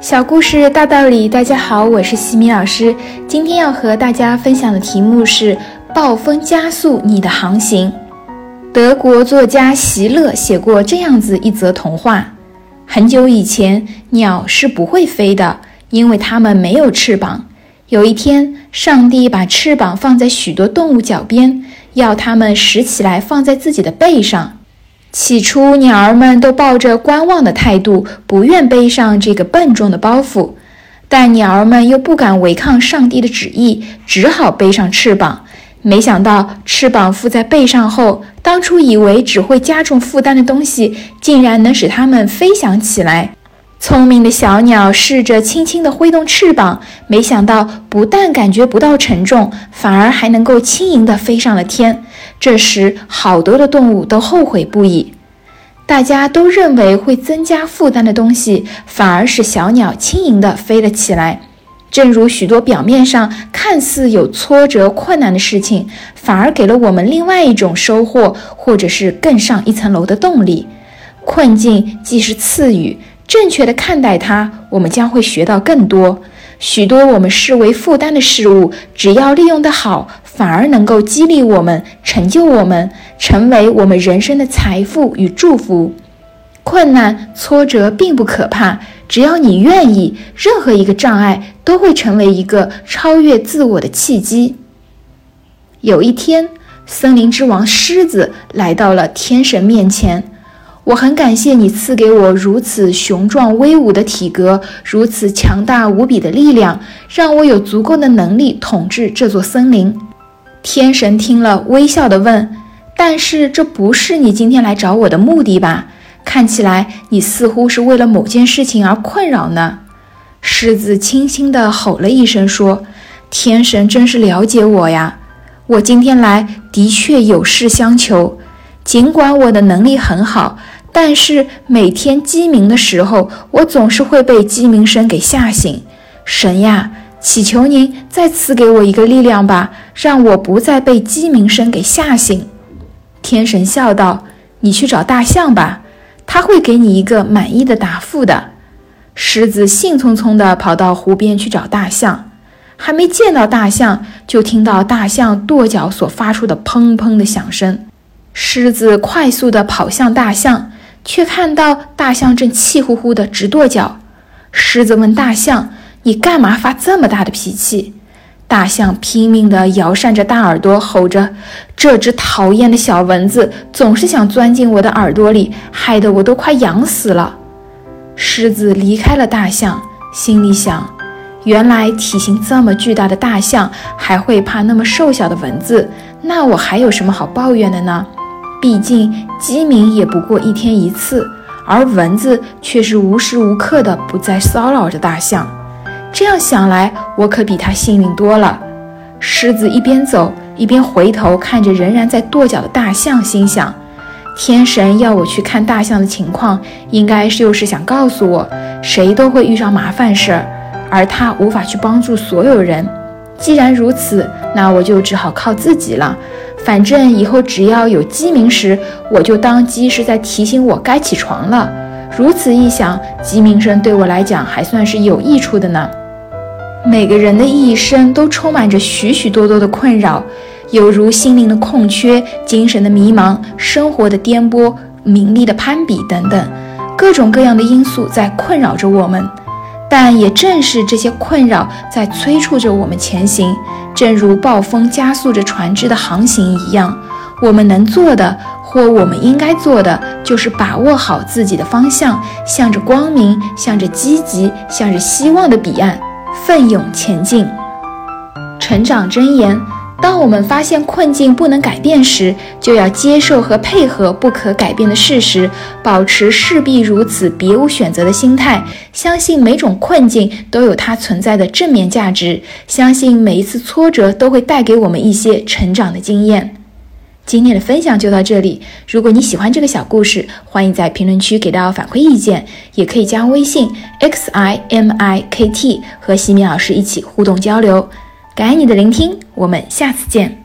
小故事大道理，大家好，我是西米老师。今天要和大家分享的题目是“暴风加速你的航行”。德国作家席勒写过这样子一则童话：很久以前，鸟是不会飞的，因为它们没有翅膀。有一天，上帝把翅膀放在许多动物脚边，要它们拾起来放在自己的背上。起初，鸟儿们都抱着观望的态度，不愿背上这个笨重的包袱。但鸟儿们又不敢违抗上帝的旨意，只好背上翅膀。没想到，翅膀附在背上后，当初以为只会加重负担的东西，竟然能使它们飞翔起来。聪明的小鸟试着轻轻地挥动翅膀，没想到不但感觉不到沉重，反而还能够轻盈地飞上了天。这时，好多的动物都后悔不已。大家都认为会增加负担的东西，反而使小鸟轻盈地飞了起来。正如许多表面上看似有挫折、困难的事情，反而给了我们另外一种收获，或者是更上一层楼的动力。困境既是赐予。正确的看待它，我们将会学到更多。许多我们视为负担的事物，只要利用得好，反而能够激励我们、成就我们，成为我们人生的财富与祝福。困难、挫折并不可怕，只要你愿意，任何一个障碍都会成为一个超越自我的契机。有一天，森林之王狮子来到了天神面前。我很感谢你赐给我如此雄壮威武的体格，如此强大无比的力量，让我有足够的能力统治这座森林。天神听了，微笑地问：“但是这不是你今天来找我的目的吧？看起来你似乎是为了某件事情而困扰呢。”狮子轻轻地吼了一声，说：“天神真是了解我呀！我今天来的确有事相求。”尽管我的能力很好，但是每天鸡鸣的时候，我总是会被鸡鸣声给吓醒。神呀，祈求您再赐给我一个力量吧，让我不再被鸡鸣声给吓醒。天神笑道：“你去找大象吧，他会给你一个满意的答复的。”狮子兴冲冲地跑到湖边去找大象，还没见到大象，就听到大象跺脚所发出的砰砰的响声。狮子快速地跑向大象，却看到大象正气呼呼地直跺脚。狮子问大象：“你干嘛发这么大的脾气？”大象拼命地摇扇着大耳朵，吼着：“这只讨厌的小蚊子总是想钻进我的耳朵里，害得我都快痒死了。”狮子离开了大象，心里想：“原来体型这么巨大的大象还会怕那么瘦小的蚊子，那我还有什么好抱怨的呢？”毕竟鸡鸣也不过一天一次，而蚊子却是无时无刻的不再骚扰着大象。这样想来，我可比它幸运多了。狮子一边走一边回头看着仍然在跺脚的大象，心想：天神要我去看大象的情况，应该就是想告诉我，谁都会遇上麻烦事儿，而他无法去帮助所有人。既然如此，那我就只好靠自己了。反正以后只要有鸡鸣时，我就当鸡是在提醒我该起床了。如此一想，鸡鸣声对我来讲还算是有益处的呢。每个人的一生都充满着许许多多的困扰，犹如心灵的空缺、精神的迷茫、生活的颠簸、名利的攀比等等，各种各样的因素在困扰着我们。但也正是这些困扰在催促着我们前行，正如暴风加速着船只的航行一样。我们能做的，或我们应该做的，就是把握好自己的方向，向着光明，向着积极，向着希望的彼岸，奋勇前进。成长箴言。当我们发现困境不能改变时，就要接受和配合不可改变的事实，保持势必如此、别无选择的心态。相信每种困境都有它存在的正面价值，相信每一次挫折都会带给我们一些成长的经验。今天的分享就到这里。如果你喜欢这个小故事，欢迎在评论区给到反馈意见，也可以加微信 x i m i k t 和西米老师一起互动交流。感恩你的聆听，我们下次见。